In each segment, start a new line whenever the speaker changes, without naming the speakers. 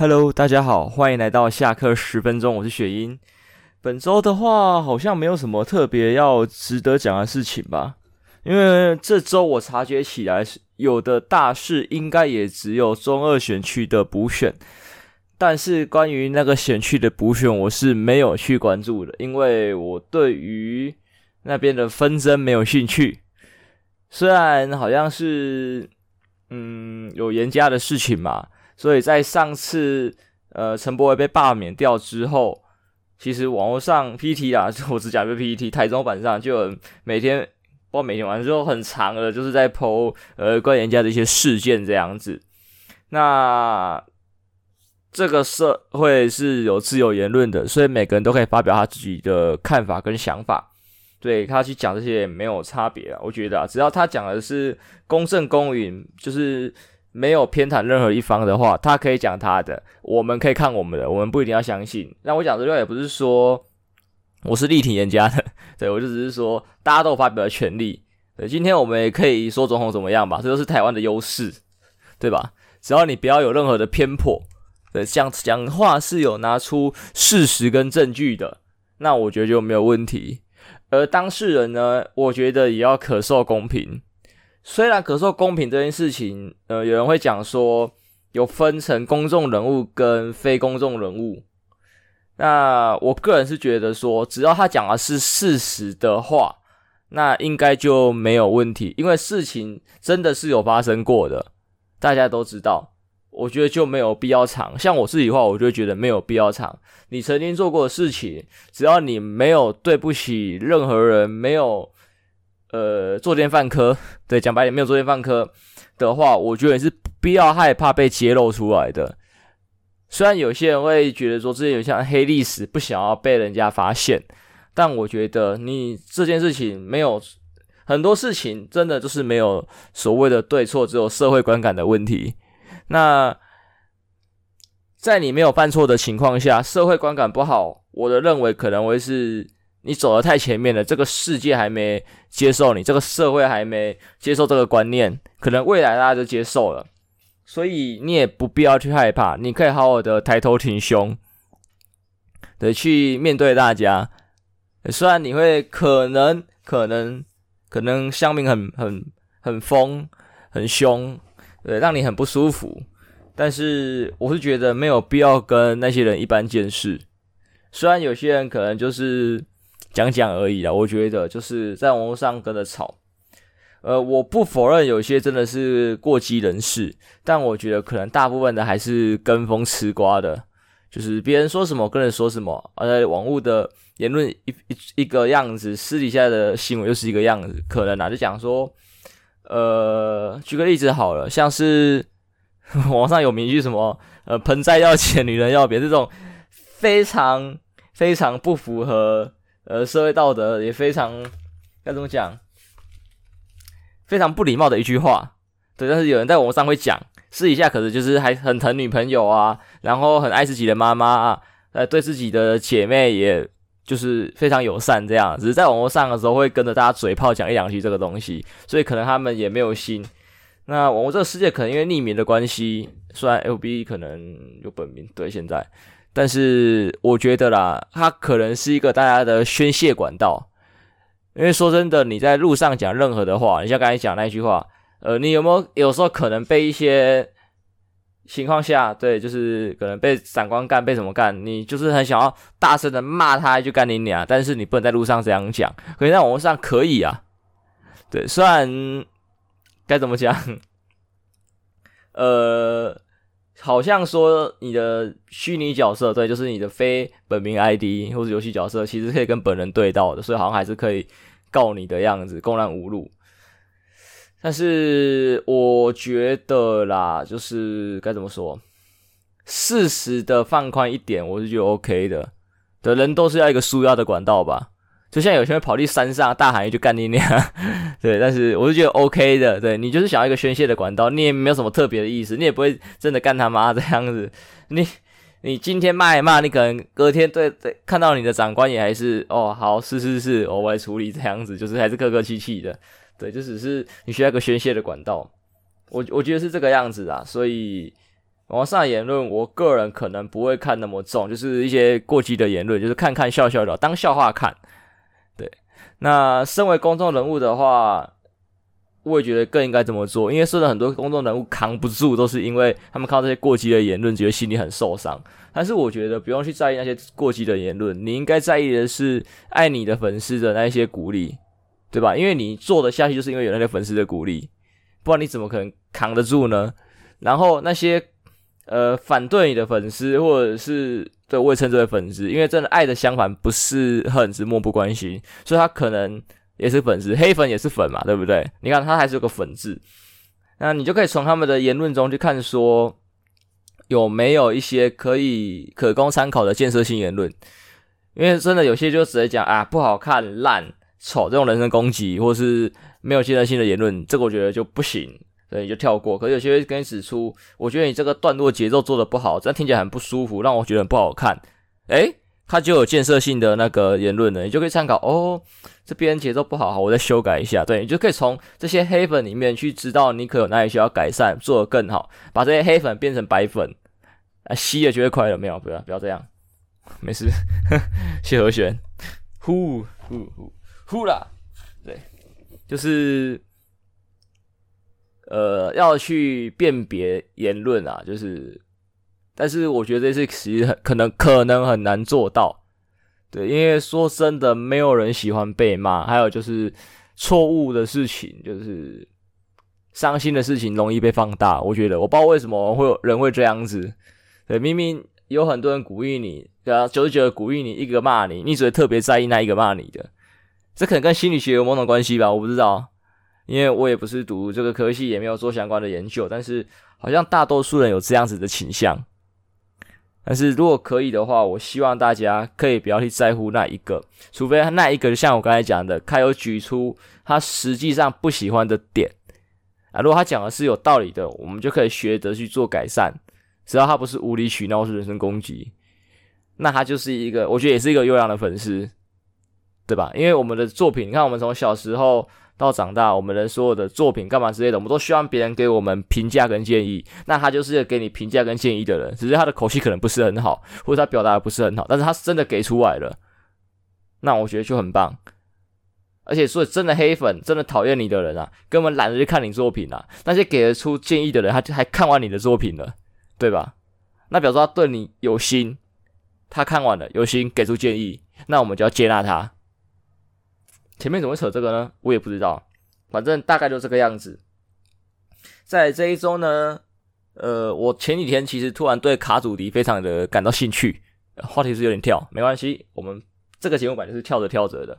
Hello，大家好，欢迎来到下课十分钟，我是雪英。本周的话，好像没有什么特别要值得讲的事情吧，因为这周我察觉起来有的大事应该也只有中二选区的补选，但是关于那个选区的补选，我是没有去关注的，因为我对于那边的纷争没有兴趣。虽然好像是嗯有严家的事情嘛，所以在上次呃陈柏惟被罢免掉之后。其实网络上 PTT 啊，我只讲个 PT，台中版上就有每天，不每天晚上就很长的，就是在 po 呃关于人家的一些事件这样子。那这个社会是有自由言论的，所以每个人都可以发表他自己的看法跟想法。对，他去讲这些也没有差别啊，我觉得啊，只要他讲的是公正公允，就是。没有偏袒任何一方的话，他可以讲他的，我们可以看我们的，我们不一定要相信。那我讲这句话也不是说我是力挺严家的，对，我就只是说大家都有发表的权利。对，今天我们也可以说总统怎么样吧，这都是台湾的优势，对吧？只要你不要有任何的偏颇，对，讲讲话是有拿出事实跟证据的，那我觉得就没有问题。而当事人呢，我觉得也要可受公平。虽然可受公平这件事情，呃，有人会讲说有分成公众人物跟非公众人物。那我个人是觉得说，只要他讲的是事实的话，那应该就没有问题，因为事情真的是有发生过的，大家都知道。我觉得就没有必要藏。像我自己的话，我就觉得没有必要藏。你曾经做过的事情，只要你没有对不起任何人，没有。呃，作奸犯科，对，讲白点，没有作奸犯科的话，我觉得也是不要害怕被揭露出来的。虽然有些人会觉得说这些有像黑历史，不想要被人家发现，但我觉得你这件事情没有很多事情，真的就是没有所谓的对错，只有社会观感的问题。那在你没有犯错的情况下，社会观感不好，我的认为可能会是。你走得太前面了，这个世界还没接受你，这个社会还没接受这个观念，可能未来大家就接受了，所以你也不必要去害怕，你可以好好的抬头挺胸的去面对大家。虽然你会可能可能可能乡民很很很疯很凶，对，让你很不舒服，但是我是觉得没有必要跟那些人一般见识。虽然有些人可能就是。讲讲而已啦，我觉得就是在网络上跟着吵，呃，我不否认有些真的是过激人士，但我觉得可能大部分的还是跟风吃瓜的，就是别人说什么跟着说什么，而且网络的言论一一一个样子，私底下的新闻又是一个样子，可能啊就讲说，呃，举个例子好了，像是 网上有名句什么，呃，盆栽要钱，女人要别，这种非常非常不符合。呃，社会道德也非常该怎么讲？非常不礼貌的一句话，对。但是有人在网络上会讲，私底下可是就是还很疼女朋友啊，然后很爱自己的妈妈啊，呃，对自己的姐妹也就是非常友善这样。只是在网络上的时候会跟着大家嘴炮讲一两句这个东西，所以可能他们也没有心。那网络这个世界可能因为匿名的关系，虽然 FB 可能有本名，对，现在。但是我觉得啦，它可能是一个大家的宣泄管道。因为说真的，你在路上讲任何的话，你像刚才讲那句话，呃，你有没有有时候可能被一些情况下，对，就是可能被闪光干，被什么干，你就是很想要大声的骂他，就干你娘，但是你不能在路上这样讲，可以在网络上可以啊。对，虽然该怎么讲，呃。好像说你的虚拟角色，对，就是你的非本名 ID 或者游戏角色，其实可以跟本人对到的，所以好像还是可以告你的样子，公然侮辱。但是我觉得啦，就是该怎么说，适时的放宽一点，我是觉得 OK 的。的人都是要一个纾压的管道吧。就像有些人跑去山上大喊一句干你娘，对，但是我是觉得 OK 的，对，你就是想要一个宣泄的管道，你也没有什么特别的意思，你也不会真的干他妈这样子，你你今天骂一骂，你可能隔天对对看到你的长官也还是哦好是是是，我来处理这样子，就是还是客客气气的，对，就只是你需要一个宣泄的管道，我我觉得是这个样子啊，所以网上言论，我个人可能不会看那么重，就是一些过激的言论，就是看看笑笑的，当笑话看。那身为公众人物的话，我也觉得更应该这么做，因为说的很多公众人物扛不住，都是因为他们看到这些过激的言论，觉得心里很受伤。但是我觉得不用去在意那些过激的言论，你应该在意的是爱你的粉丝的那一些鼓励，对吧？因为你做得下去，就是因为有那些粉丝的鼓励，不然你怎么可能扛得住呢？然后那些呃反对你的粉丝，或者是对我也称之为粉丝，因为真的爱的相反不是恨，是漠不关心，所以他可能。也是粉丝，黑粉也是粉嘛，对不对？你看他还是有个粉字，那你就可以从他们的言论中去看，说有没有一些可以可供参考的建设性言论。因为真的有些就直接讲啊不好看、烂、丑这种人身攻击，或是没有建设性的言论，这个我觉得就不行，所以你就跳过。可是有些会跟你指出，我觉得你这个段落节奏做的不好，这样听起来很不舒服，让我觉得很不好看。诶他就有建设性的那个言论了，你就可以参考哦。这边节奏不好，好，我再修改一下。对，你就可以从这些黑粉里面去知道你可有哪里需要改善，做得更好，把这些黑粉变成白粉啊，吸了就会快了。没有，不要不要这样，没事。谢和弦，呼呼呼呼啦，对，就是呃要去辨别言论啊，就是。但是我觉得这是其实很可能可能很难做到，对，因为说真的，没有人喜欢被骂，还有就是错误的事情，就是伤心的事情容易被放大。我觉得我不知道为什么会有人会这样子，对，明明有很多人鼓励你，对啊，九十九鼓励你，一个骂你，你只会特别在意那一个骂你的，这可能跟心理学有某种关系吧，我不知道，因为我也不是读这个科系，也没有做相关的研究，但是好像大多数人有这样子的倾向。但是如果可以的话，我希望大家可以不要去在乎那一个，除非那一个就像我刚才讲的，他有举出他实际上不喜欢的点啊。如果他讲的是有道理的，我们就可以学着去做改善。只要他不是无理取闹，是人身攻击，那他就是一个，我觉得也是一个优良的粉丝，对吧？因为我们的作品，你看我们从小时候。到长大，我们的所有的作品干嘛之类的，我们都希望别人给我们评价跟建议。那他就是给你评价跟建议的人，只是他的口气可能不是很好，或者他表达的不是很好，但是他是真的给出来了，那我觉得就很棒。而且所以真的黑粉，真的讨厌你的人啊，根本懒得去看你作品啊。那些给得出建议的人，他就还看完你的作品了，对吧？那表示他对你有心，他看完了有心给出建议，那我们就要接纳他。前面怎么会扯这个呢？我也不知道，反正大概就这个样子。在这一周呢，呃，我前几天其实突然对卡祖笛非常的感到兴趣，话题是有点跳，没关系，我们这个节目版就是跳着跳着的。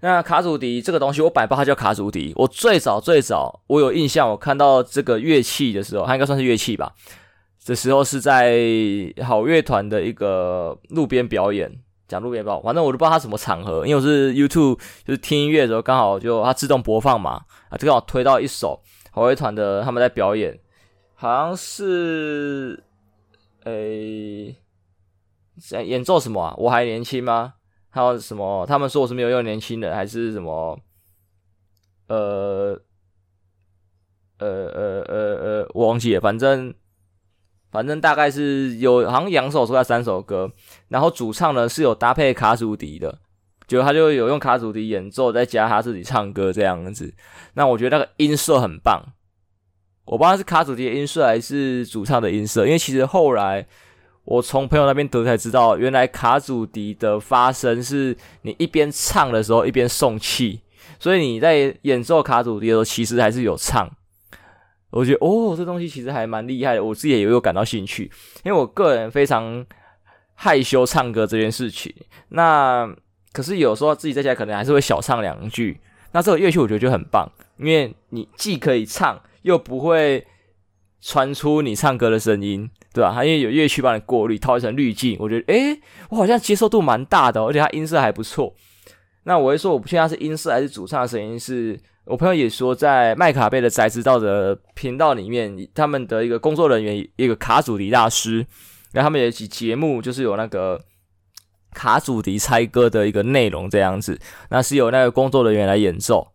那卡祖笛这个东西，我本来不它叫卡祖笛。我最早最早我有印象，我看到这个乐器的时候，它应该算是乐器吧。这时候是在好乐团的一个路边表演。讲路边报，反正我都不知道他什么场合，因为我是 YouTube，就是听音乐的时候刚好就它自动播放嘛，啊，就刚好推到一首好乐团的他们在表演，好像是，诶、欸，在演奏什么啊？我还年轻吗？还有什么？他们说我是没有用年轻人，还是什么？呃，呃呃呃呃，我忘记了，反正。反正大概是有好像两首歌还是三首歌，然后主唱呢是有搭配卡祖笛的，就他就有用卡祖笛演奏，再加他自己唱歌这样子。那我觉得那个音色很棒，我不知道是卡祖笛的音色还是主唱的音色，因为其实后来我从朋友那边得才知道，原来卡祖笛的发声是你一边唱的时候一边送气，所以你在演奏卡祖笛的时候其实还是有唱。我觉得哦，这东西其实还蛮厉害的，我自己也有感到兴趣，因为我个人非常害羞唱歌这件事情。那可是有时候自己在家可能还是会小唱两句。那这个乐器我觉得就很棒，因为你既可以唱，又不会传出你唱歌的声音，对吧？它因为有乐器帮你过滤，套一层滤镜，我觉得诶，我好像接受度蛮大的，而且它音色还不错。那我会说，我不确定它是音色还是主唱的声音是。我朋友也说，在麦卡贝的宅知道的频道里面，他们的一个工作人员，一个卡祖笛大师，然后他们有一期节目，就是有那个卡祖笛猜歌的一个内容这样子，那是有那个工作人员来演奏。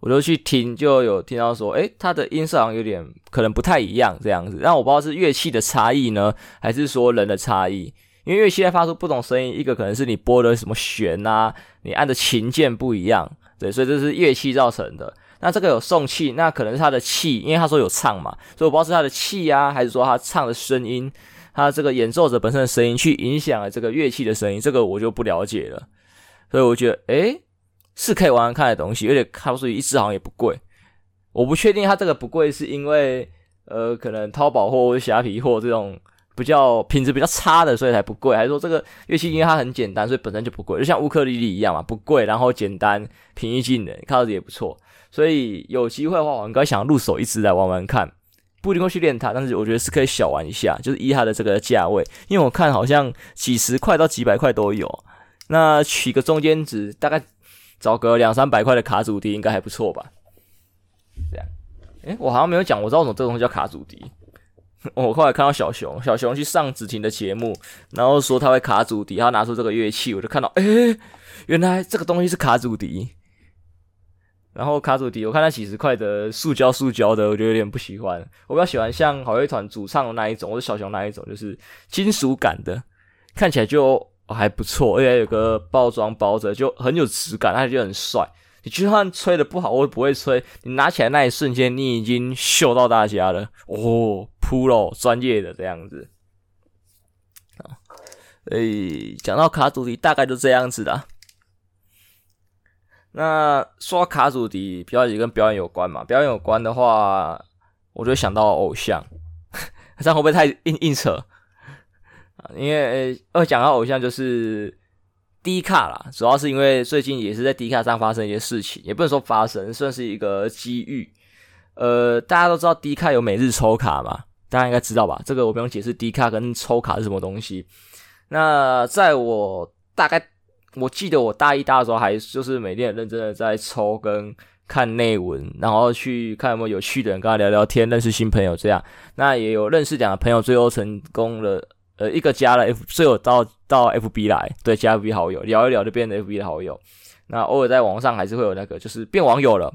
我就去听，就有听到说，诶，他的音色好像有点可能不太一样这样子。但我不知道是乐器的差异呢，还是说人的差异。因为乐器在发出不同声音，一个可能是你拨的什么弦啊，你按的琴键不一样，对，所以这是乐器造成的。那这个有送气，那可能是他的气，因为他说有唱嘛，所以我不知道是他的气啊，还是说他唱的声音，他这个演奏者本身的声音去影响了这个乐器的声音，这个我就不了解了。所以我觉得，诶，是可以玩玩看的东西，而且看出去一支好像也不贵。我不确定他这个不贵是因为，呃，可能淘宝货或者虾皮货这种。比较品质比较差的，所以才不贵。还是说这个乐器因为它很简单，所以本身就不贵，就像乌克丽丽一样嘛，不贵，然后简单，平易近人，看上去也不错。所以有机会的话，我应该想入手一支来玩玩看，不一定会去练它，但是我觉得是可以小玩一下，就是依它的这个价位，因为我看好像几十块到几百块都有。那取个中间值，大概找个两三百块的卡祖笛应该还不错吧？这样，诶，我好像没有讲，我知道什么这个东西叫卡祖笛。我后来看到小熊，小熊去上子婷的节目，然后说他会卡祖笛，他拿出这个乐器，我就看到，哎、原来这个东西是卡祖笛。然后卡祖笛，我看它几十块的塑胶塑胶的，我就有点不喜欢。我比较喜欢像好乐团主唱的那一种，或者小熊那一种，就是金属感的，看起来就还不错，而且有个包装包着，就很有质感，它就很帅。你就算吹的不好，我也不会吹。你拿起来那一瞬间，你已经秀到大家了哦，Pro 专业的这样子。啊，诶，讲到卡祖笛，大概就这样子的。那说卡祖笛，表演跟表演有关嘛？表演有关的话，我就想到偶像，这样会不会太硬硬扯？啊，因为呃，讲到偶像就是。低卡啦，主要是因为最近也是在低卡上发生一些事情，也不能说发生，算是一个机遇。呃，大家都知道低卡有每日抽卡嘛，大家应该知道吧？这个我不用解释低卡跟抽卡是什么东西。那在我大概我记得我大一大的时候，还就是每天很认真的在抽跟看内文，然后去看有没有有趣的人跟他聊聊天，认识新朋友这样。那也有认识两个朋友，最后成功了。呃，一个加了 F，最后到到 FB 来，对，加 FB 好友，聊一聊就变成 FB 的好友。那偶尔在网上还是会有那个，就是变网友了。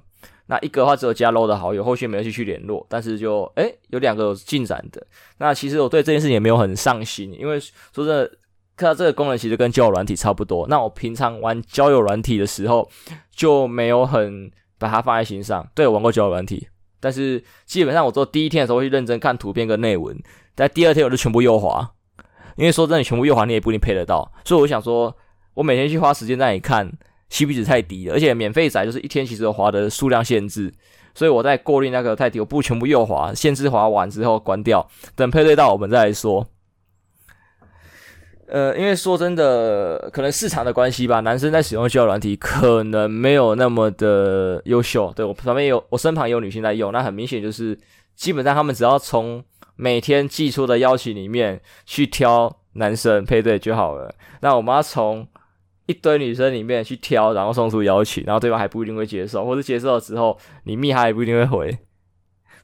那一个的话只有加 low 的好友，后续没有继续联络，但是就诶有两个有进展的。那其实我对这件事情也没有很上心，因为说真的，看到这个功能其实跟交友软体差不多。那我平常玩交友软体的时候就没有很把它放在心上。对，我玩过交友软体，但是基本上我做第一天的时候会认真看图片跟内文，但第二天我就全部右滑。因为说真的，全部右滑你也不一定配得到，所以我想说，我每天去花时间在那里看，CP 值太低了，而且免费仔就是一天其实有滑的数量限制，所以我在过滤那个太低，我不全部右滑，限制滑完之后关掉，等配对到我们再来说。呃，因为说真的，可能市场的关系吧，男生在使用交友软体可能没有那么的优秀。对，我旁边有，我身旁有女性在用，那很明显就是基本上他们只要从每天寄出的邀请里面去挑男生配对就好了。那我们要从一堆女生里面去挑，然后送出邀请，然后对方还不一定会接受，或者接受了之后你密他也不一定会回。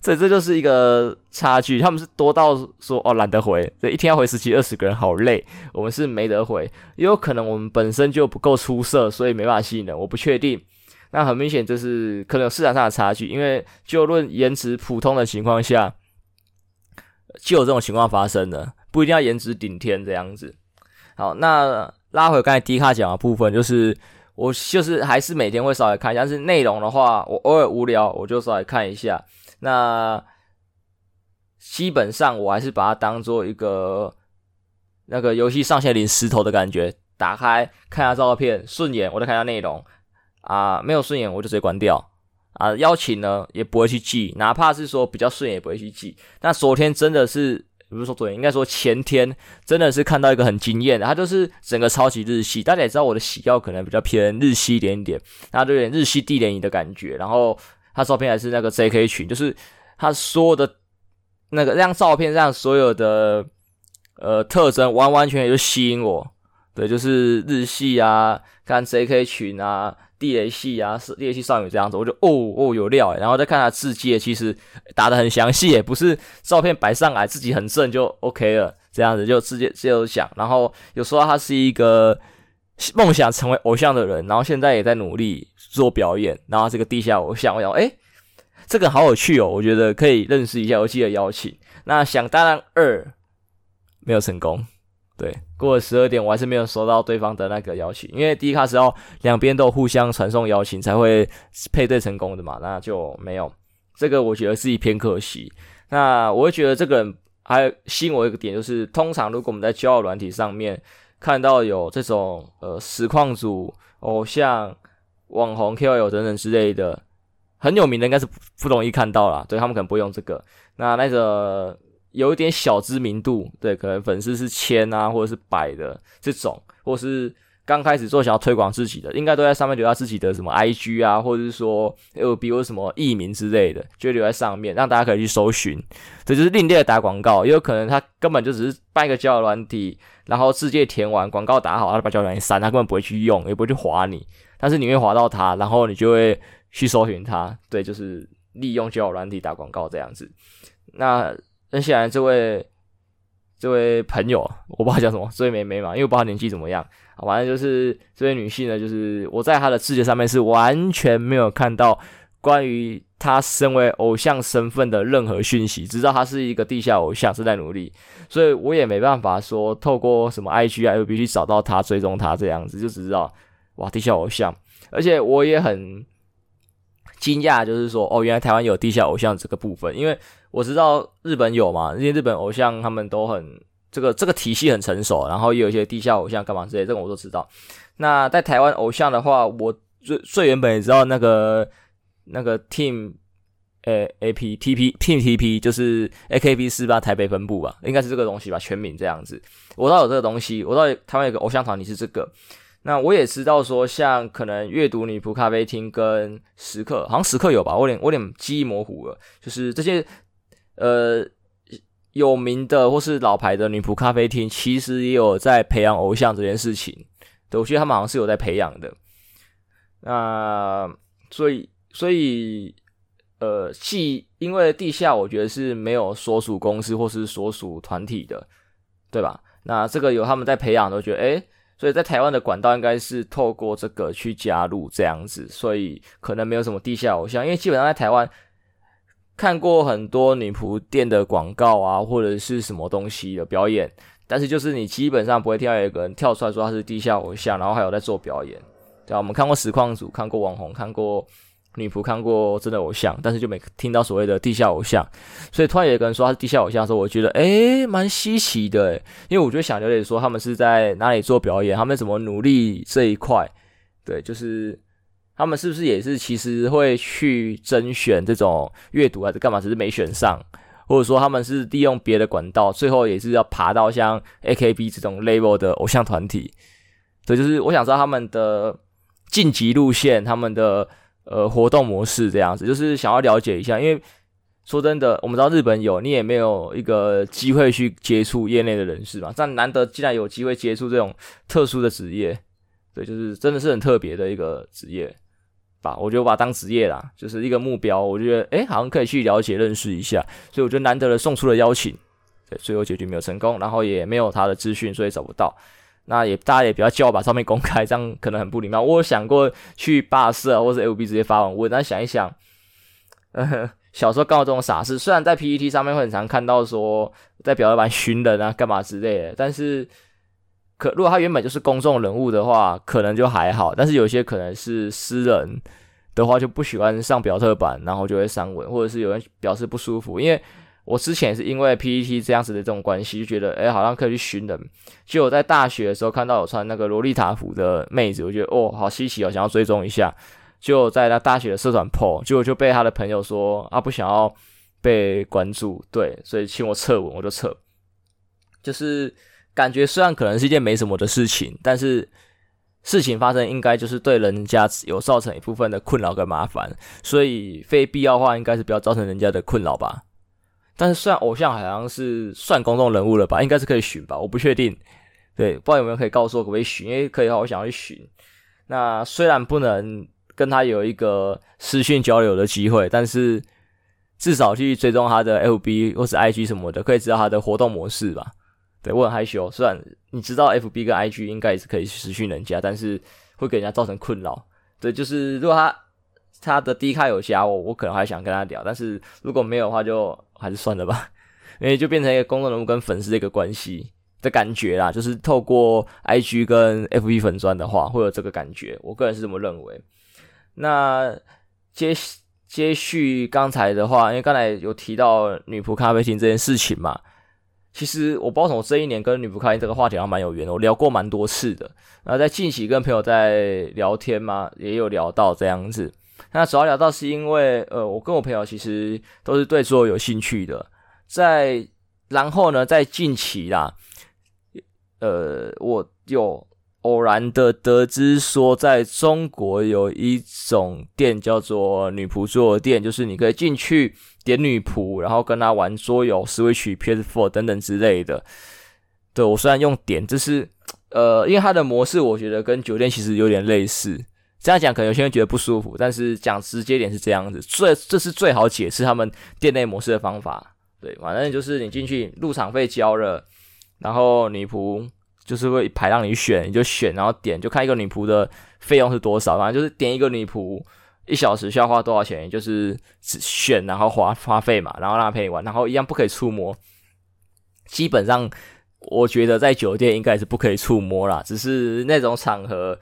所以这就是一个差距。他们是多到说哦懒得回，这一天要回十几二十个人好累。我们是没得回，也有可能我们本身就不够出色，所以没办法吸引人。我不确定。那很明显就是可能有市场上的差距，因为就论颜值普通的情况下。就有这种情况发生的，不一定要颜值顶天这样子。好，那拉回刚才迪卡讲的部分，就是我就是还是每天会稍微看一下，但是内容的话，我偶尔无聊我就稍微看一下。那基本上我还是把它当做一个那个游戏上线领石头的感觉，打开看下照片顺眼，我再看下内容啊，没有顺眼我就直接关掉。啊，邀请呢也不会去记，哪怕是说比较顺也不会去记。那昨天真的是，不是说昨天，应该说前天，真的是看到一个很惊艳的，他就是整个超级日系。大家也知道我的喜好可能比较偏日系一点点，那就有点日系地联谊的感觉。然后他照片还是那个 JK 群，就是他说的那个那张照片上所有的呃特征，完完全全就吸引我。对，就是日系啊，看 JK 群啊。地雷系啊，是地雷系少女这样子，我就哦哦有料，然后再看他字迹，其实打的很详细也，不是照片摆上来自己很正就 OK 了，这样子就直接直接有讲，然后有说他是一个梦想成为偶像的人，然后现在也在努力，做表演，然后这个地下偶像，我想，哎，这个好有趣哦，我觉得可以认识一下，我记得邀请。那想当然二没有成功，对，过了十二点，我还是没有收到对方的那个邀请，因为第一卡是要两边都互相传送邀请才会配对成功的嘛，那就没有。这个我觉得是一偏可惜。那我会觉得这个人还吸引我一个点，就是通常如果我们在交友软体上面看到有这种呃实况组、偶像、网红、KOL 等等之类的很有名的，应该是不容易看到啦。对，他们可能不用这个。那那个有一点小知名度，对，可能粉丝是千啊，或者是百的这种，或是。刚开始做想要推广自己的，应该都在上面留下自己的什么 IG 啊，或者是说呃比如什么艺名之类的，就留在上面，让大家可以去搜寻。这就是另类的打广告，也有可能他根本就只是办一个交友软体，然后世界填完广告打好，他就把交友软体删，他根本不会去用，也不会去划你，但是你会划到他，然后你就会去搜寻他。对，就是利用交友软体打广告这样子。那接下来这位。这位朋友，我不知道叫什么，这位妹妹嘛，因为我不知道年纪怎么样。反正就是这位女性呢，就是我在她的世界上面是完全没有看到关于她身为偶像身份的任何讯息，只知道她是一个地下偶像，是在努力，所以我也没办法说透过什么 IG 啊、FB 去找到她、追踪她这样子，就只知道哇，地下偶像。而且我也很惊讶，就是说哦，原来台湾有地下偶像这个部分，因为。我知道日本有嘛，因为日本偶像他们都很这个这个体系很成熟，然后也有一些地下偶像干嘛之类，这个我都知道。那在台湾偶像的话，我最最原本也知道那个那个 Team 呃 A P T P Team T P 就是 A K B 四八台北分部吧，应该是这个东西吧，全名这样子。我知道有这个东西，我知道台湾有个偶像团体是这个。那我也知道说，像可能阅读女仆咖啡厅跟时刻，好像时刻有吧，我有点我有点记忆模糊了，就是这些。呃，有名的或是老牌的女仆咖啡厅，其实也有在培养偶像这件事情。对，我觉得他们好像是有在培养的。那所以，所以，呃，既因为地下，我觉得是没有所属公司或是所属团体的，对吧？那这个有他们在培养都，觉得，诶，所以在台湾的管道应该是透过这个去加入这样子，所以可能没有什么地下偶像，因为基本上在台湾。看过很多女仆店的广告啊，或者是什么东西的表演，但是就是你基本上不会听到有个人跳出来说他是地下偶像，然后还有在做表演，对吧？我们看过实况组，看过网红，看过女仆，看过真的偶像，但是就没听到所谓的地下偶像。所以突然有一个人说他是地下偶像的时候，我觉得诶蛮稀奇的，因为我就想了解说他们是在哪里做表演，他们怎么努力这一块，对，就是。他们是不是也是其实会去甄选这种阅读还是干嘛？只是没选上，或者说他们是利用别的管道，最后也是要爬到像 AKB 这种 level 的偶像团体。所以就是我想知道他们的晋级路线，他们的呃活动模式这样子，就是想要了解一下。因为说真的，我们知道日本有，你也没有一个机会去接触业内的人士嘛。但难得既然有机会接触这种特殊的职业，对，就是真的是很特别的一个职业。吧，我觉得我把它当职业啦，就是一个目标。我觉得，诶，好像可以去了解、认识一下。所以我觉得难得的送出了邀请，对，最后结局没有成功，然后也没有他的资讯，所以找不到。那也大家也不要叫我把照片公开，这样可能很不礼貌。我有想过去霸社或者 FB 直接发文问，但想一想，呃，小时候干过这种傻事。虽然在 PTT 上面会很常看到说在表演板 寻人啊、干嘛之类的，但是。可如果他原本就是公众人物的话，可能就还好。但是有些可能是私人的话，就不喜欢上表特版，然后就会删文，或者是有人表示不舒服。因为我之前是因为 PPT 这样子的这种关系，就觉得诶好像可以去寻人。就我在大学的时候看到有穿那个洛丽塔服的妹子，我觉得哦好稀奇哦，想要追踪一下。就在他大学的社团 po，结果就被他的朋友说啊不想要被关注，对，所以请我撤文，我就撤，就是。感觉虽然可能是一件没什么的事情，但是事情发生应该就是对人家有造成一部分的困扰跟麻烦，所以非必要的话应该是不要造成人家的困扰吧。但是虽然偶像好像是算公众人物了吧，应该是可以寻吧，我不确定。对，不知道有没有可以告诉我可不可以寻？因为可以的话，我想要去寻。那虽然不能跟他有一个私讯交流的机会，但是至少去追踪他的 FB 或是 IG 什么的，可以知道他的活动模式吧。对，我很害羞。虽然你知道 FB 跟 IG 应该也是可以私讯人家，但是会给人家造成困扰。对，就是如果他他的 D 卡有加我，我可能还想跟他聊，但是如果没有的话，就还是算了吧，因为就变成一个公众人物跟粉丝的一个关系的感觉啦，就是透过 IG 跟 FB 粉钻的话，会有这个感觉，我个人是这么认为。那接接续刚才的话，因为刚才有提到女仆咖啡厅这件事情嘛。其实我不知道为什么这一年跟女仆咖啡这个话题还蛮有缘的，我聊过蛮多次的。然后在近期跟朋友在聊天嘛，也有聊到这样子。那主要聊到是因为，呃，我跟我朋友其实都是对桌有兴趣的。在然后呢，在近期啦，呃，我有。偶然的得知说，在中国有一种店叫做女仆桌游店，就是你可以进去点女仆，然后跟她玩桌游、Switch、PS4 等等之类的。对，我虽然用点，就是呃，因为它的模式我觉得跟酒店其实有点类似。这样讲可能有些人觉得不舒服，但是讲直接点是这样子，最这是最好解释他们店内模式的方法。对，反正就是你进去入场费交了，然后女仆。就是会排让你选，你就选，然后点，就看一个女仆的费用是多少。反正就是点一个女仆，一小时需要花多少钱，就是只选，然后花花费嘛，然后让他陪你玩，然后一样不可以触摸。基本上，我觉得在酒店应该是不可以触摸啦，只是那种场合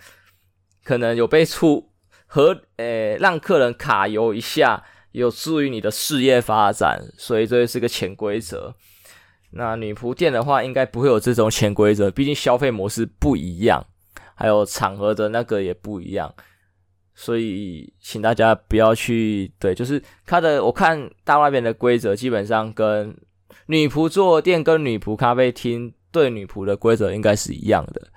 可能有被触和诶让客人卡油一下，有助于你的事业发展，所以这是个潜规则。那女仆店的话，应该不会有这种潜规则，毕竟消费模式不一样，还有场合的那个也不一样，所以请大家不要去对，就是它的我看大外边的规则，基本上跟女仆坐垫跟女仆咖啡厅对女仆的规则应该是一样的，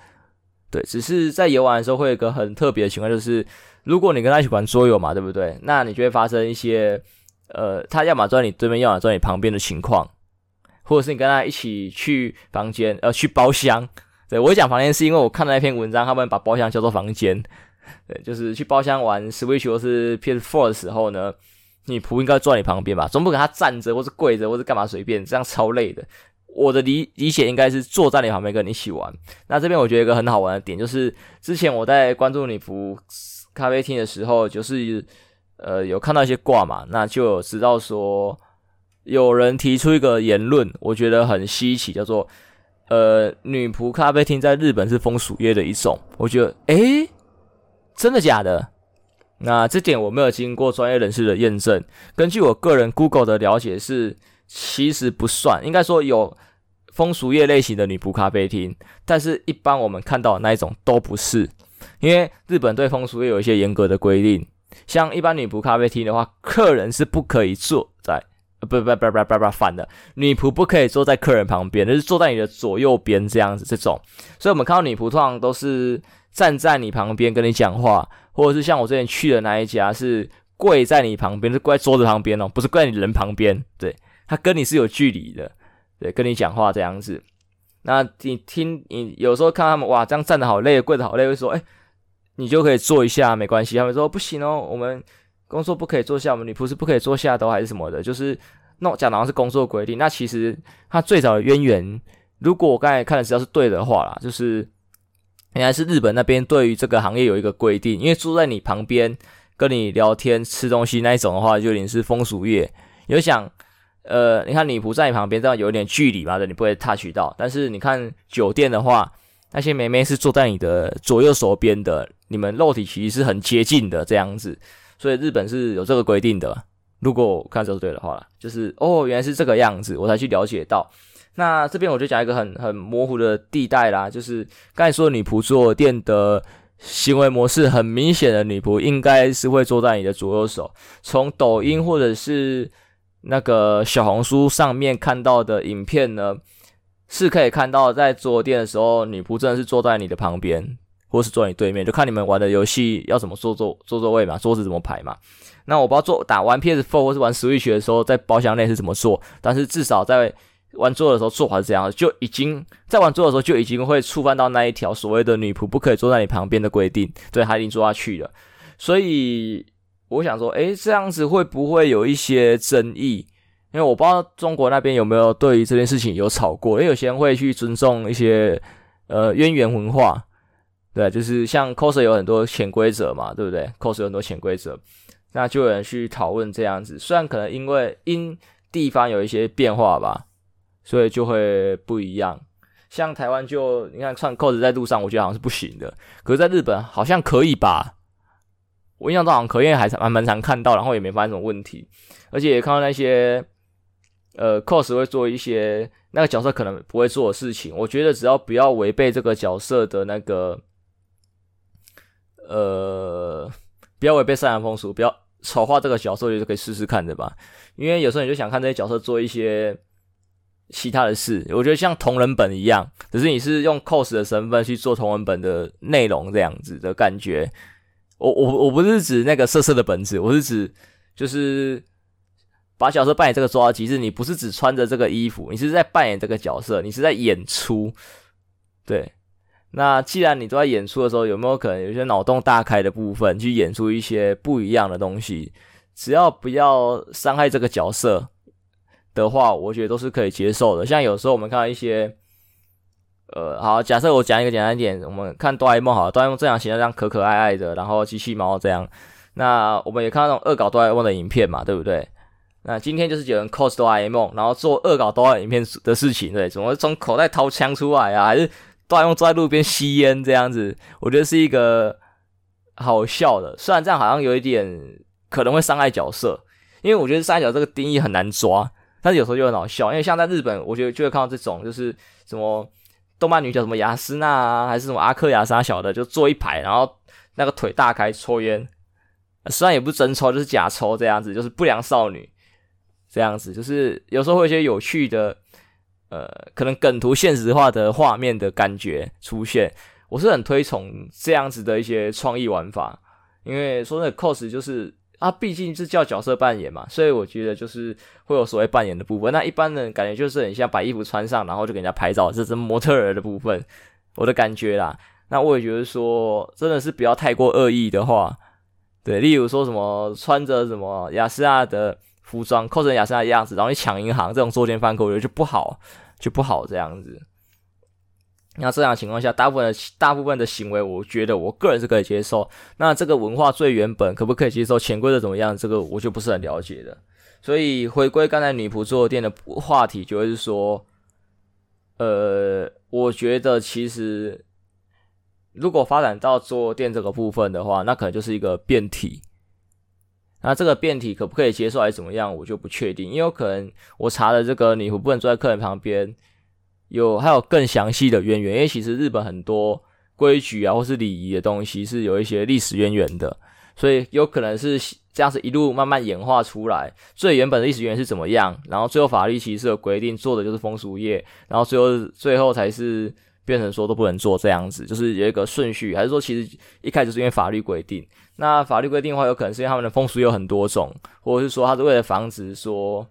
对，只是在游玩的时候会有一个很特别的情况，就是如果你跟他一起玩桌游嘛，对不对？那你就会发生一些呃，他要么坐在你对面，要么坐在你旁边的情况。或者是你跟他一起去房间，呃，去包厢。对，我讲房间是因为我看到那篇文章，他们把包厢叫做房间。对，就是去包厢玩 Switch 或是 PS4 的时候呢，女仆应该坐在你旁边吧？总不可能他站着或是跪着或是干嘛随便，这样超累的。我的理理解应该是坐在你旁边跟你一起玩。那这边我觉得一个很好玩的点就是，之前我在关注女仆咖啡厅的时候，就是呃有看到一些挂嘛，那就有知道说。有人提出一个言论，我觉得很稀奇，叫做“呃，女仆咖啡厅在日本是风俗业的一种”。我觉得，诶，真的假的？那这点我没有经过专业人士的验证。根据我个人 Google 的了解是，其实不算，应该说有风俗业类型的女仆咖啡厅，但是一般我们看到的那一种都不是，因为日本对风俗业有一些严格的规定，像一般女仆咖啡厅的话，客人是不可以坐在。不不不不不不，反的，女仆不可以坐在客人旁边，就是坐在你的左右边这样子。这种，所以我们看到女仆通常都是站在你旁边跟你讲话，或者是像我之前去的那一家是跪在你旁边，是跪在桌子旁边哦，不是跪在你人旁边。对，他跟你是有距离的，对，跟你讲话这样子。那你听，你有时候看他们哇，这样站得好累，跪得好累，会说，哎，你就可以坐一下，没关系。他们说不行哦，我们。工作不可以坐下，我们女仆是不可以坐下的，还是什么的？就是那讲的是工作规定。那其实它最早的渊源，如果我刚才看的资料是对的话啦，就是原来是日本那边对于这个行业有一个规定，因为坐在你旁边跟你聊天、吃东西那一种的话，就有点是风俗业。有想，呃，你看女仆在你旁边这样有一点距离嘛，的，你不会 touch 到。但是你看酒店的话，那些妹妹是坐在你的左右手边的，你们肉体其实是很接近的这样子。所以日本是有这个规定的，如果我看这对的话，就是哦，原来是这个样子，我才去了解到。那这边我就讲一个很很模糊的地带啦，就是刚才说女仆坐垫的行为模式，很明显的女仆应该是会坐在你的左右手。从抖音或者是那个小红书上面看到的影片呢，是可以看到在桌游店的时候，女仆真的是坐在你的旁边。或是坐你对面，就看你们玩的游戏要怎么坐坐坐座位嘛，桌子怎么排嘛。那我不知道做打完 PS4 或是玩 Switch 的时候，在包厢内是怎么坐，但是至少在玩桌的时候做法是这样，就已经在玩桌的时候就已经会触犯到那一条所谓的女仆不可以坐在你旁边的规定，对，他已经坐下去了。所以我想说，诶，这样子会不会有一些争议？因为我不知道中国那边有没有对于这件事情有吵过，因为有些人会去尊重一些呃渊源文化。对，就是像 cos 有很多潜规则嘛，对不对？cos 有很多潜规则，那就有人去讨论这样子。虽然可能因为因地方有一些变化吧，所以就会不一样。像台湾就你看穿 cos 在路上，我觉得好像是不行的，可是在日本好像可以吧？我印象中好像可以，因为还蛮蛮常看到，然后也没发生什么问题，而且也看到那些呃 cos 会做一些那个角色可能不会做的事情。我觉得只要不要违背这个角色的那个呃，不要违背善良风俗，不要丑化这个角色，也是可以试试看的吧。因为有时候你就想看这些角色做一些其他的事，我觉得像同人本一样，只是你是用 cos 的身份去做同人本的内容这样子的感觉。我我我不是指那个色色的本子，我是指就是把角色扮演这个抓到极致。你不是只穿着这个衣服，你是在扮演这个角色，你是在演出。对，那既然你都在演出的时候，有没有可能有些脑洞大开的部分，去演出一些不一样的东西？只要不要伤害这个角色的话，我觉得都是可以接受的。像有时候我们看到一些。呃，好，假设我讲一个简单一点，我们看哆啦 A 梦好了，哆啦 A 梦这样形象这样可可爱爱的，然后机器猫这样，那我们也看到那种恶搞哆啦 A 梦的影片嘛，对不对？那今天就是有人 cos 哆啦 A 梦，然后做恶搞哆啦 A 梦的事情，对，怎么从口袋掏枪出来啊？还是哆啦 A 梦坐在路边吸烟这样子？我觉得是一个好笑的，虽然这样好像有一点可能会伤害角色，因为我觉得伤害角这个定义很难抓，但是有时候就很好笑，因为像在日本，我觉得就会看到这种就是什么。动漫女角什么雅斯娜啊，还是什么阿克雅莎小的，就坐一排，然后那个腿大开抽烟，虽然也不是真抽，就是假抽这样子，就是不良少女这样子，就是有时候会有一些有趣的，呃，可能梗图现实化的画面的感觉出现，我是很推崇这样子的一些创意玩法，因为说那个 cos 就是。啊，毕竟是叫角色扮演嘛，所以我觉得就是会有所谓扮演的部分。那一般人感觉就是很像把衣服穿上，然后就给人家拍照，这是模特儿的部分，我的感觉啦。那我也觉得说，真的是不要太过恶意的话，对，例如说什么穿着什么亚丝娜的服装，cos 成亚丝娜的样子，然后去抢银行这种作奸犯科，我觉得就不好，就不好这样子。那这样情况下，大部分的大部分的行为，我觉得我个人是可以接受。那这个文化最原本可不可以接受？潜规则怎么样？这个我就不是很了解的。所以回归刚才女仆坐垫的话题，就是说，呃，我觉得其实如果发展到坐垫这个部分的话，那可能就是一个变体。那这个变体可不可以接受，还是怎么样？我就不确定，因为有可能我查的这个女仆不能坐在客人旁边。有还有更详细的渊源，因为其实日本很多规矩啊，或是礼仪的东西是有一些历史渊源的，所以有可能是这样子一路慢慢演化出来。最原本的历史渊源是怎么样，然后最后法律其实是有规定做的就是风俗业，然后最后最后才是变成说都不能做这样子，就是有一个顺序，还是说其实一开始是因为法律规定？那法律规定的话，有可能是因为他们的风俗有很多种，或者是说他是为了防止说，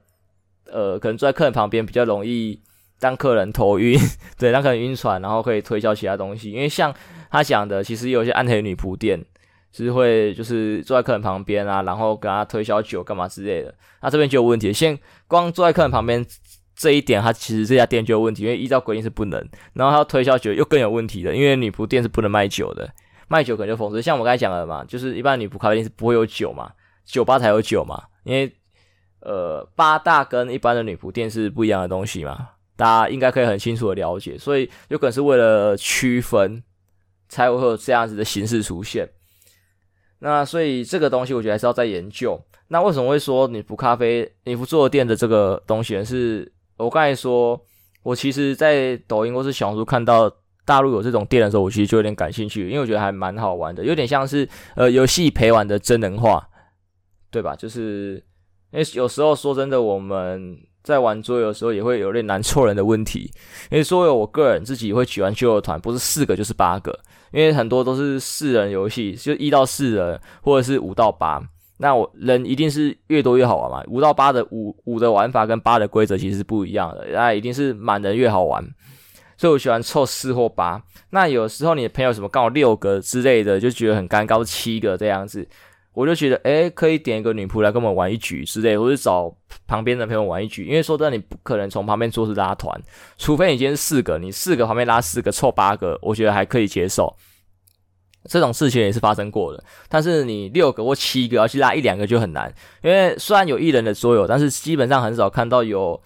呃，可能坐在客人旁边比较容易。当客人头晕，对，让客人晕船，然后可以推销其他东西。因为像他讲的，其实有一些暗黑女仆店，是会就是坐在客人旁边啊，然后跟他推销酒干嘛之类的。那这边就有问题，先光坐在客人旁边这一点，他其实这家店就有问题，因为依照规定是不能。然后他推销酒又更有问题的，因为女仆店是不能卖酒的，卖酒可能就封死。像我刚才讲的嘛，就是一般女仆咖啡店是不会有酒嘛，酒吧才有酒嘛，因为呃八大跟一般的女仆店是不一样的东西嘛。大家应该可以很清楚的了解，所以有可能是为了区分，才会有这样子的形式出现。那所以这个东西我觉得还是要再研究。那为什么会说你不咖啡、女仆桌游店的这个东西呢？是我刚才说，我其实在抖音或是小红书看到大陆有这种店的时候，我其实就有点感兴趣，因为我觉得还蛮好玩的，有点像是呃游戏陪玩的真人化，对吧？就是因为有时候说真的，我们。在玩桌游的时候也会有点难凑人的问题，因为桌游我个人自己会喜欢揪个团，不是四个就是八个，因为很多都是四人游戏，就一到四人或者是五到八，那我人一定是越多越好玩嘛。五到八的五五的玩法跟八的规则其实是不一样的，那一定是满人越好玩，所以我喜欢凑四或八。那有时候你的朋友什么刚好六个之类的，就觉得很尴尬，七个这样子。我就觉得，诶，可以点一个女仆来跟我们玩一局之类，或者找旁边的朋友玩一局。因为说真的，你不可能从旁边桌子拉团，除非你今天四个，你四个旁边拉四个，凑八个，我觉得还可以接受。这种事情也是发生过的。但是你六个或七个要去拉一两个就很难，因为虽然有一人的桌游，但是基本上很少看到有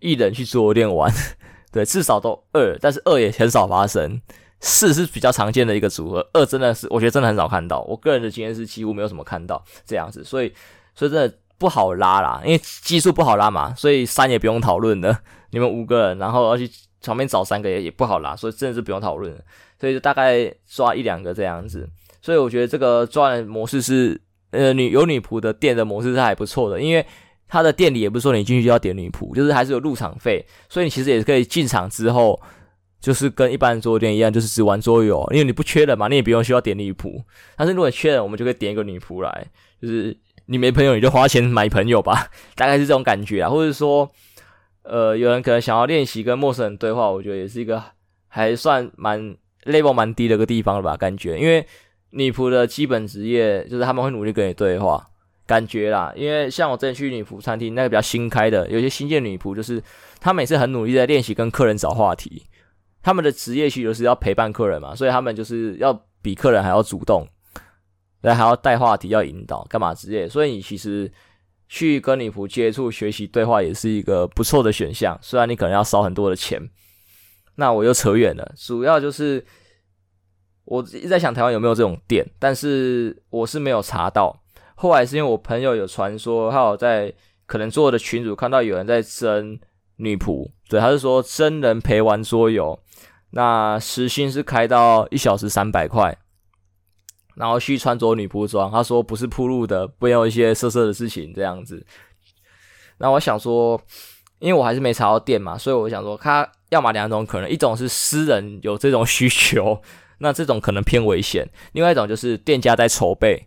一人去桌游店玩。对，至少都二，但是二也很少发生。四是比较常见的一个组合，二真的是我觉得真的很少看到。我个人的经验是几乎没有什么看到这样子，所以所以真的不好拉啦，因为基数不好拉嘛，所以三也不用讨论的。你们五个人，然后要去旁边找三个也也不好拉，所以真的是不用讨论。所以就大概抓一两个这样子。所以我觉得这个抓人模式是呃女有女仆的店的模式是还不错的，因为他的店里也不是说你进去就要点女仆，就是还是有入场费，所以你其实也可以进场之后。就是跟一般的桌游店一样，就是只玩桌游，因为你不缺人嘛，你也不用需要点女仆。但是如果你缺人，我们就可以点一个女仆来，就是你没朋友，你就花钱买朋友吧，大概是这种感觉啊。或者说，呃，有人可能想要练习跟陌生人对话，我觉得也是一个还算蛮 level 蛮低的一个地方了吧，感觉。因为女仆的基本职业就是他们会努力跟你对话，感觉啦。因为像我之前去女仆餐厅，那个比较新开的，有些新进女仆就是他们也是很努力在练习跟客人找话题。他们的职业需求是要陪伴客人嘛，所以他们就是要比客人还要主动，然后还要带话题，要引导干嘛职业。所以你其实去跟女仆接触、学习对话也是一个不错的选项，虽然你可能要烧很多的钱。那我又扯远了，主要就是我一直在想台湾有没有这种店，但是我是没有查到。后来是因为我朋友有传说，还有在可能做的群主看到有人在争女仆，对，他是说真人陪玩桌游。那时薪是开到一小时三百块，然后需穿着女仆装。他说不是铺路的，不要一些色色的事情这样子。那我想说，因为我还是没查到店嘛，所以我想说，他要么两种可能，一种是私人有这种需求，那这种可能偏危险；另外一种就是店家在筹备，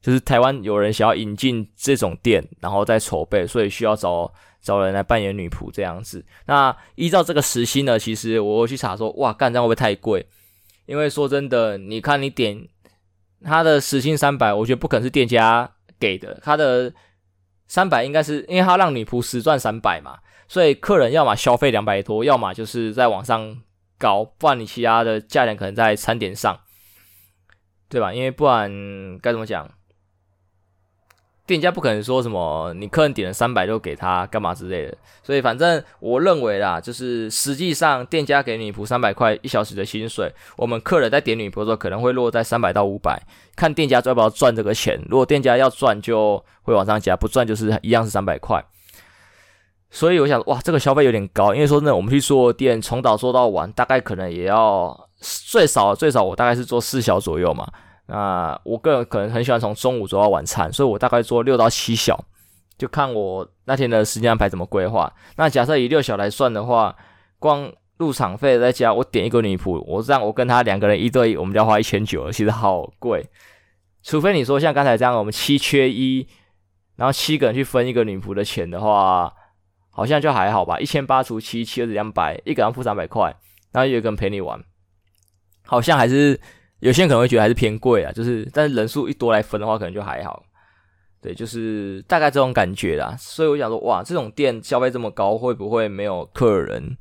就是台湾有人想要引进这种店，然后在筹备，所以需要找。找人来扮演女仆这样子，那依照这个时薪呢，其实我去查说，哇，干这样会不会太贵？因为说真的，你看你点他的时薪三百，我觉得不可能是店家给的，他的三百应该是因为他让女仆实赚三百嘛，所以客人要么消费两百多，要么就是在网上搞，不然你其他的价钱可能在餐点上，对吧？因为不然该怎么讲？店家不可能说什么你客人点了三百就给他干嘛之类的，所以反正我认为啦，就是实际上店家给女仆三百块一小时的薪水，我们客人在点女仆的时候可能会落在三百到五百，看店家要不要赚这个钱。如果店家要赚，就会往上加；不赚，就是一样是三百块。所以我想，哇，这个消费有点高，因为说真的，我们去做店从早做到晚，大概可能也要最少最少我大概是做四小左右嘛。那我个人可能很喜欢从中午做到晚餐，所以我大概做六到七小，就看我那天的时间安排怎么规划。那假设以六小来算的话，光入场费再加我点一个女仆，我这样我跟他两个人一对一，我们就要花一千九，其实好贵。除非你说像刚才这样，我们七缺一，然后七个人去分一个女仆的钱的话，好像就还好吧。一千八除七，七二是两百，一个人付三百块，然后有一个人陪你玩，好像还是。有些人可能会觉得还是偏贵啊，就是但是人数一多来分的话，可能就还好。对，就是大概这种感觉啦。所以我想说，哇，这种店消费这么高，会不会没有客人？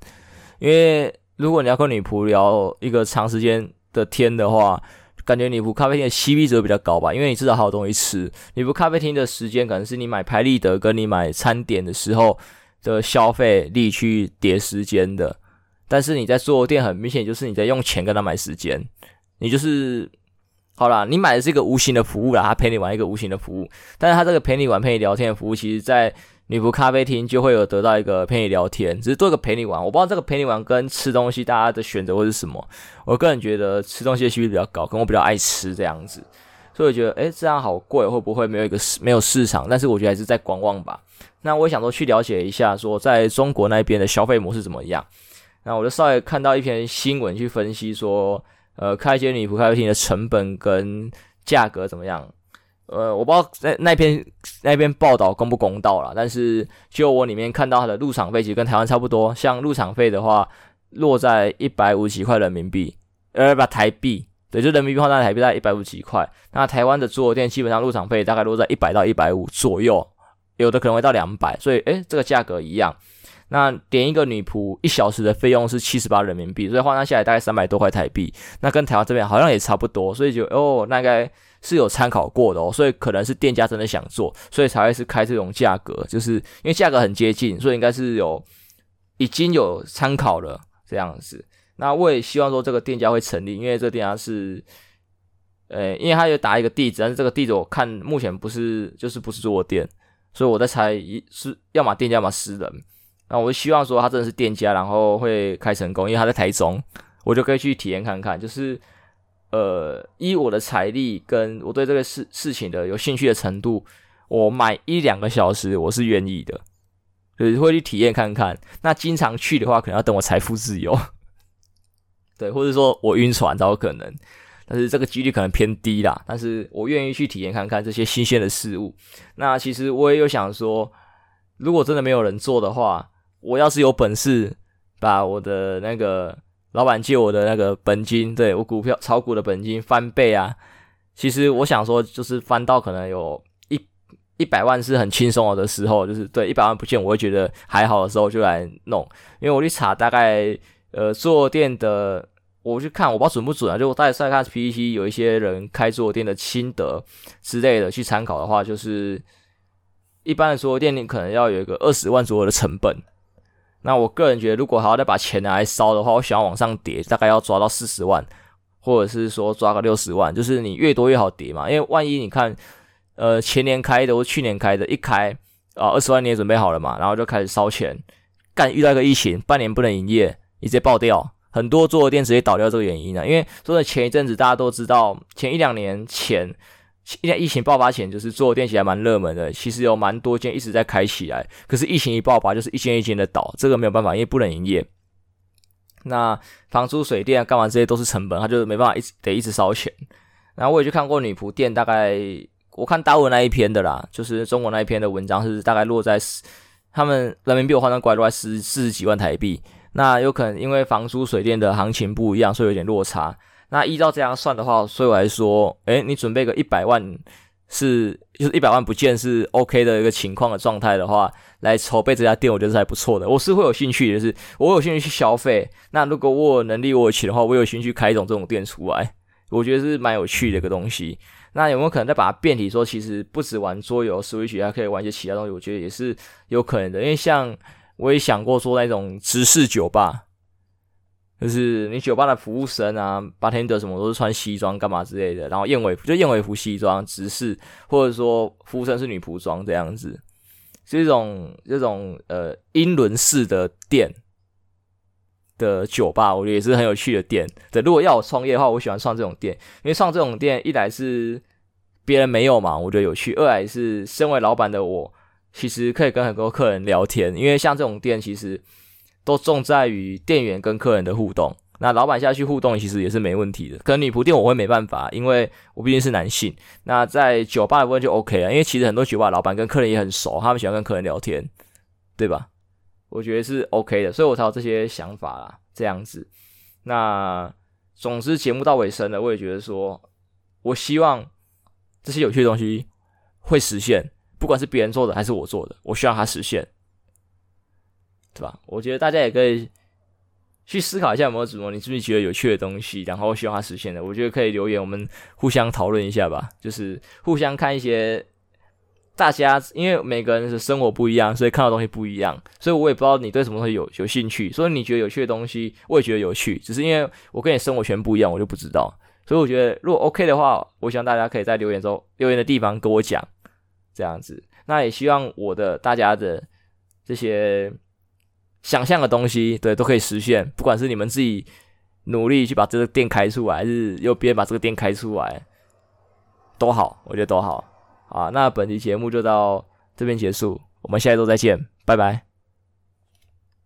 因为如果你要跟女仆聊一个长时间的天的话，感觉女仆咖啡厅的 CP 值比较高吧，因为你至少还有东西吃。女仆咖啡厅的时间可能是你买拍立得跟你买餐点的时候的消费力去叠时间的，但是你在做店，很明显就是你在用钱跟他买时间。你就是好啦，你买的是一个无形的服务啦，他陪你玩一个无形的服务，但是他这个陪你玩、陪你聊天的服务，其实在女仆咖啡厅就会有得到一个陪你聊天，只是多一个陪你玩。我不知道这个陪你玩跟吃东西大家的选择会是什么。我个人觉得吃东西的几率比较高，跟我比较爱吃这样子，所以我觉得，诶，这样好贵，会不会没有一个市没有市场？但是我觉得还是在观望吧。那我也想说去了解一下，说在中国那边的消费模式怎么样？那我就稍微看到一篇新闻去分析说。呃，开一间女仆咖啡厅的成本跟价格怎么样？呃，我不知道那那篇那篇报道公不公道啦，但是就我里面看到它的入场费其实跟台湾差不多，像入场费的话落在一百五十几块人民币，呃，不台币，对，就人民币换算台币在一百五十几块。那台湾的桌游店基本上入场费大概落在一百到一百五左右，有的可能会到两百，所以诶，这个价格一样。那点一个女仆一小时的费用是七十八人民币，所以换算下来大概三百多块台币。那跟台湾这边好像也差不多，所以就哦，那应该是有参考过的哦。所以可能是店家真的想做，所以才会是开这种价格，就是因为价格很接近，所以应该是有已经有参考了这样子。那我也希望说这个店家会成立，因为这个店家是。呃，因为他有打一个地址，但是这个地址我看目前不是，就是不是做店，所以我在猜一是要么店家，要么私人。那我希望说他真的是店家，然后会开成功，因为他在台中，我就可以去体验看看。就是呃，依我的财力跟我对这个事事情的有兴趣的程度，我买一两个小时我是愿意的，就是会去体验看看。那经常去的话，可能要等我财富自由，对，或者说我晕船才有可能。但是这个几率可能偏低啦，但是我愿意去体验看看这些新鲜的事物。那其实我也有想说，如果真的没有人做的话，我要是有本事把我的那个老板借我的那个本金，对，我股票炒股的本金翻倍啊，其实我想说，就是翻到可能有一一百万是很轻松的时候，就是对一百万不见我会觉得还好的时候就来弄，因为我去查大概呃做店的。我去看，我不知道准不准啊。就我大概在看 PPT 有一些人开坐垫的心得之类的，去参考的话，就是一般的桌游店你可能要有一个二十万左右的成本。那我个人觉得，如果还要再把钱拿来烧的话，我想要往上叠，大概要抓到四十万，或者是说抓个六十万，就是你越多越好叠嘛。因为万一你看，呃，前年开的或去年开的，一开啊二十万你也准备好了嘛，然后就开始烧钱，干遇到一个疫情，半年不能营业，你直接爆掉。很多桌游店直接倒掉这个原因呢、因为说的前一阵子大家都知道，前一两年前，现在疫情爆发前，就是桌游店其实还蛮热门的，其实有蛮多间一直在开起来。可是疫情一爆发，就是一间一间的倒，这个没有办法，因为不能营业。那房租、水电干嘛这些都是成本，他就没办法一直得一直烧钱。然后我也去看过女仆店，大概我看大陆那一篇的啦，就是中国那一篇的文章是大概落在他们人民币我换算过来落在十四十几万台币。那有可能因为房租、水电的行情不一样，所以有点落差。那依照这样算的话，所以我来说，诶，你准备个一百万是，就是一百万不见是 OK 的一个情况的状态的话，来筹备这家店，我觉得是还不错的。我是会有兴趣，就是我有兴趣去消费。那如果我有能力、我有钱的话，我有兴趣开一种这种店出来，我觉得是蛮有趣的一个东西。那有没有可能再把它变体，说其实不止玩桌游、Switch，还可以玩一些其他东西？我觉得也是有可能的，因为像。我也想过做那种直式酒吧，就是你酒吧的服务生啊，bartender 什么都是穿西装干嘛之类的，然后燕尾服就燕尾服西装直视，或者说服务生是女仆装这样子，是一种这种呃英伦式的店的酒吧，我觉得也是很有趣的店。对，如果要我创业的话，我喜欢创这种店，因为创这种店一来是别人没有嘛，我觉得有趣；二来是身为老板的我。其实可以跟很多客人聊天，因为像这种店其实都重在于店员跟客人的互动。那老板下去互动其实也是没问题的。可能女仆店我会没办法，因为我毕竟是男性。那在酒吧的部分就 OK 了，因为其实很多酒吧老板跟客人也很熟，他们喜欢跟客人聊天，对吧？我觉得是 OK 的，所以我才有这些想法啦，这样子。那总之节目到尾声了，我也觉得说，我希望这些有趣的东西会实现。不管是别人做的还是我做的，我需要它实现，对吧？我觉得大家也可以去思考一下有没有什么你是不是觉得有趣的东西，然后希望它实现的。我觉得可以留言，我们互相讨论一下吧。就是互相看一些大家，因为每个人的生活不一样，所以看到东西不一样。所以我也不知道你对什么东西有有兴趣，所以你觉得有趣的东西，我也觉得有趣。只是因为我跟你生活圈不一样，我就不知道。所以我觉得如果 OK 的话，我希望大家可以在留言中留言的地方跟我讲。这样子，那也希望我的大家的这些想象的东西，对，都可以实现。不管是你们自己努力去把这个店开出来，还是右边把这个店开出来，都好，我觉得都好。啊，那本期节目就到这边结束，我们下一周再见，拜拜。